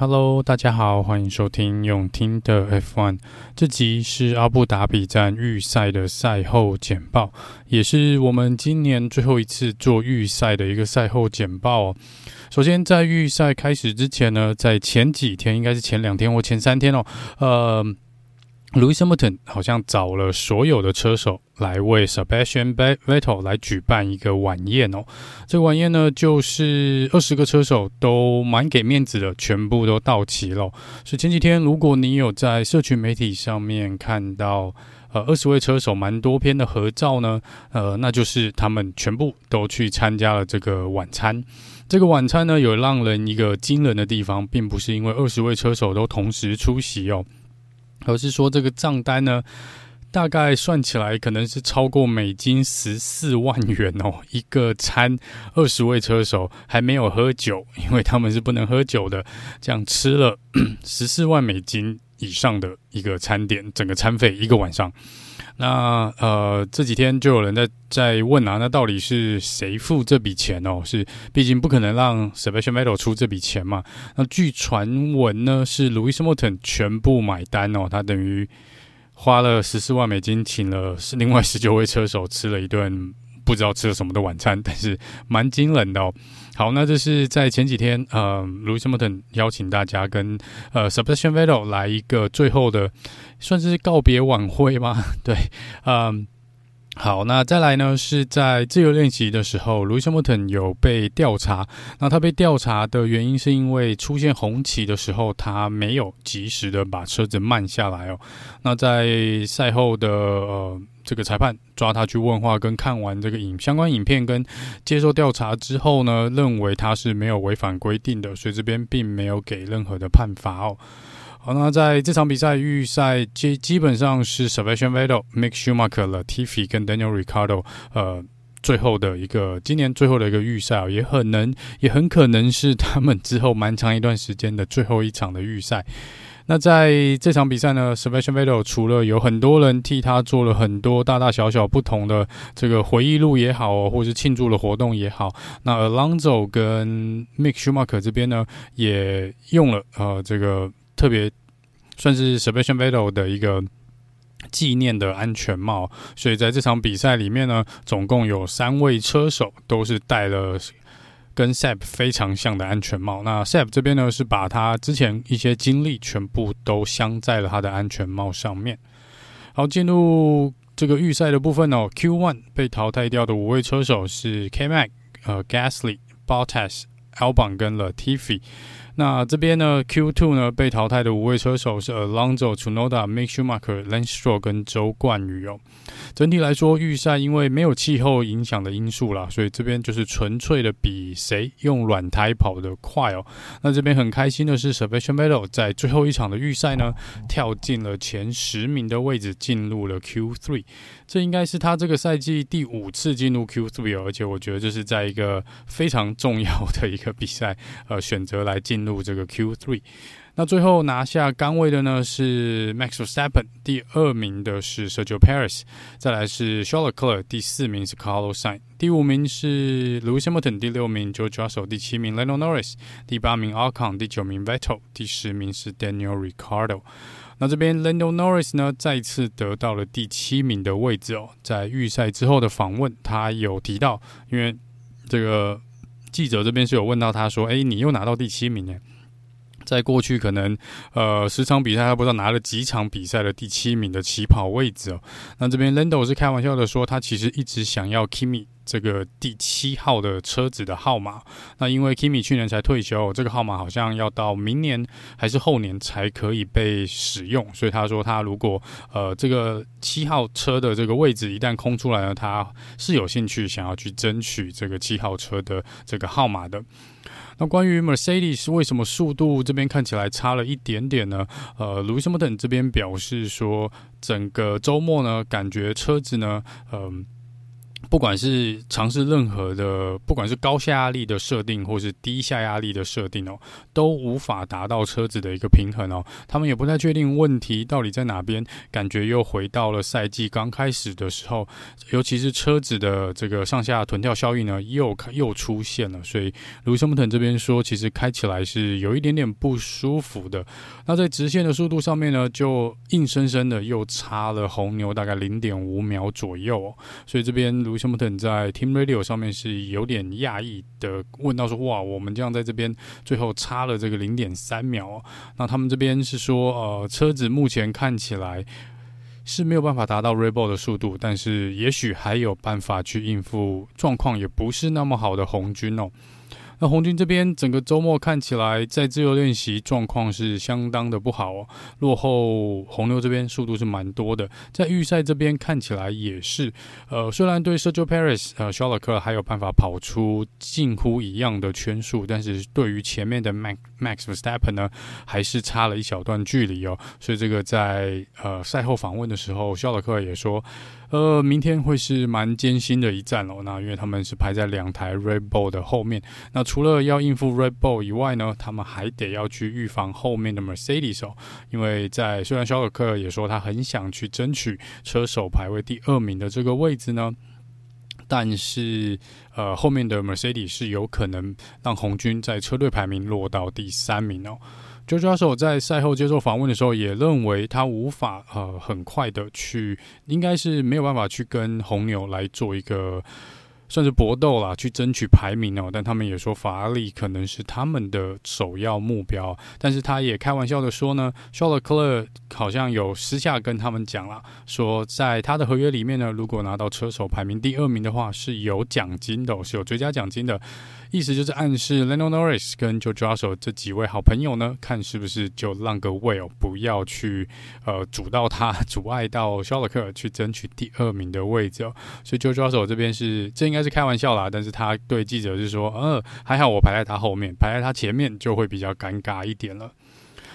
Hello，大家好，欢迎收听永听的 F One。这集是阿布达比站预赛的赛后简报，也是我们今年最后一次做预赛的一个赛后简报。首先，在预赛开始之前呢，在前几天，应该是前两天或前三天哦，呃。Lewis Hamilton 好像找了所有的车手来为 Sebastian Vettel 来举办一个晚宴哦。这个晚宴呢，就是二十个车手都蛮给面子的，全部都到齐了。所以前几天，如果你有在社群媒体上面看到呃二十位车手蛮多篇的合照呢，呃，那就是他们全部都去参加了这个晚餐。这个晚餐呢，有让人一个惊人的地方，并不是因为二十位车手都同时出席哦。而是说，这个账单呢，大概算起来可能是超过美金十四万元哦。一个餐，二十位车手还没有喝酒，因为他们是不能喝酒的。这样吃了 十四万美金以上的一个餐点，整个餐费一个晚上。那呃，这几天就有人在在问啊，那到底是谁付这笔钱哦？是，毕竟不可能让 Sebastian Vettel 出这笔钱嘛。那据传闻呢，是 Louis Hamilton 全部买单哦，他等于花了十四万美金，请了另外十九位车手吃了一顿。不知道吃了什么的晚餐，但是蛮惊人的哦。好，那这是在前几天，呃，Lewis Hamilton 邀请大家跟呃 Sebastian Vettel 来一个最后的算是告别晚会吗？对，嗯。好，那再来呢？是在自由练习的时候，Lewis Hamilton 有被调查。那他被调查的原因是因为出现红旗的时候，他没有及时的把车子慢下来哦。那在赛后的呃这个裁判抓他去问话，跟看完这个影相关影片跟接受调查之后呢，认为他是没有违反规定的，所以这边并没有给任何的判罚哦。好，那在这场比赛预赛基基本上是 Sebastian Vettel、Mick Schumacher、Latifi 跟 Daniel r i c a r d o 呃，最后的一个今年最后的一个预赛，也很能也很可能是他们之后蛮长一段时间的最后一场的预赛。那在这场比赛呢，Sebastian Vettel 除了有很多人替他做了很多大大小小不同的这个回忆录也好，或是庆祝的活动也好，那 Alonso 跟 Mick Schumacher 这边呢，也用了呃这个。特别算是 Sebastian Vettel 的一个纪念的安全帽，所以在这场比赛里面呢，总共有三位车手都是戴了跟 SAP 非常像的安全帽。那 SAP 这边呢，是把他之前一些经历全部都镶在了他的安全帽上面。好，进入这个预赛的部分哦。Q1 被淘汰掉的五位车手是 KMAX、呃 Gasly、Bottas、Alban 跟 Latifi。那这边呢，Q2 呢被淘汰的五位车手是 Alonso、Tsunoda、Mick Schumacher、Lance Stroll 跟周冠宇哦。整体来说，预赛因为没有气候影响的因素啦，所以这边就是纯粹的比谁用软胎跑得快哦。那这边很开心的是，Sebastian Vettel 在最后一场的预赛呢，跳进了前十名的位置，进入了 Q3。这应该是他这个赛季第五次进入 Q3 哦，而且我觉得这是在一个非常重要的一个比赛，呃，选择来进入。这个 Q3，那最后拿下杆位的呢是 Max Verstappen，第二名的是 Sergio Perez，再来是 Charles Leclerc，第四名是 Carlos Sainz，第五名是 Lewis Hamilton，第六名 George Russell，第七名 Lando Norris，第八名 Alcon，第九名 Vettel，第十名是 Daniel r i c a r d o。那这边 Lando Norris 呢再次得到了第七名的位置哦，在预赛之后的访问，他有提到，因为这个。记者这边是有问到他说：“哎，你又拿到第七名呢？在过去可能呃十场比赛，他不知道拿了几场比赛的第七名的起跑位置哦。那这边 Lando 是开玩笑的说，他其实一直想要 Kimi 这个第七号的车子的号码。那因为 Kimi 去年才退休，这个号码好像要到明年还是后年才可以被使用，所以他说他如果呃这个七号车的这个位置一旦空出来呢，他是有兴趣想要去争取这个七号车的这个号码的。那关于 Mercedes 为什么速度这边看起来差了一点点呢？呃，Lewis Hamilton 这边表示说，整个周末呢，感觉车子呢，嗯、不管是尝试任何的，不管是高下压力的设定，或是低下压力的设定哦，都无法达到车子的一个平衡哦。他们也不太确定问题到底在哪边，感觉又回到了赛季刚开始的时候，尤其是车子的这个上下臀跳效应呢，又又出现了。所以卢森堡特这边说，其实开起来是有一点点不舒服的。那在直线的速度上面呢，就硬生生的又差了红牛大概零点五秒左右哦。所以这边卢。什么等在 Team Radio 上面是有点讶异的，问到说：“哇，我们这样在这边最后差了这个零点三秒哦。”那他们这边是说：“呃，车子目前看起来是没有办法达到 r e b o l 的速度，但是也许还有办法去应付状况也不是那么好的红军哦。”那红军这边整个周末看起来在自由练习状况是相当的不好哦，落后红牛这边速度是蛮多的，在预赛这边看起来也是，呃，虽然对 Sergio Perez 呃肖勒克还有办法跑出近乎一样的圈数，但是对于前面的 Max Max Verstappen 呢，还是差了一小段距离哦，所以这个在呃赛后访问的时候，肖勒克也说。呃，明天会是蛮艰辛的一战哦。那因为他们是排在两台 Red Bull 的后面，那除了要应付 Red Bull 以外呢，他们还得要去预防后面的 Mercedes 哦。因为在虽然肖尔克也说他很想去争取车手排位第二名的这个位置呢，但是呃，后面的 Mercedes 是有可能让红军在车队排名落到第三名哦。J o j o 手在赛后接受访问的时候，也认为他无法呃很快的去，应该是没有办法去跟红牛来做一个。算是搏斗啦，去争取排名哦。但他们也说法拉利可能是他们的首要目标。但是他也开玩笑的说呢，肖勒克勒好像有私下跟他们讲了，说在他的合约里面呢，如果拿到车手排名第二名的话，是有奖金的，是有追加奖金的。意思就是暗示 l e n d o Norris 跟 j o j o s h 这几位好朋友呢，看是不是就让个位哦，不要去呃阻到他，阻碍到肖勒克勒去争取第二名的位置哦。所以 j o j o s h 这边是这应该。是开玩笑啦，但是他对记者是说，嗯、呃，还好我排在他后面，排在他前面就会比较尴尬一点了。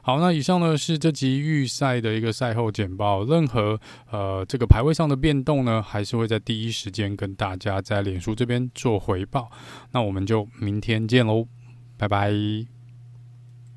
好，那以上呢是这集预赛的一个赛后简报，任何呃这个排位上的变动呢，还是会在第一时间跟大家在脸书这边做回报。那我们就明天见喽，拜拜。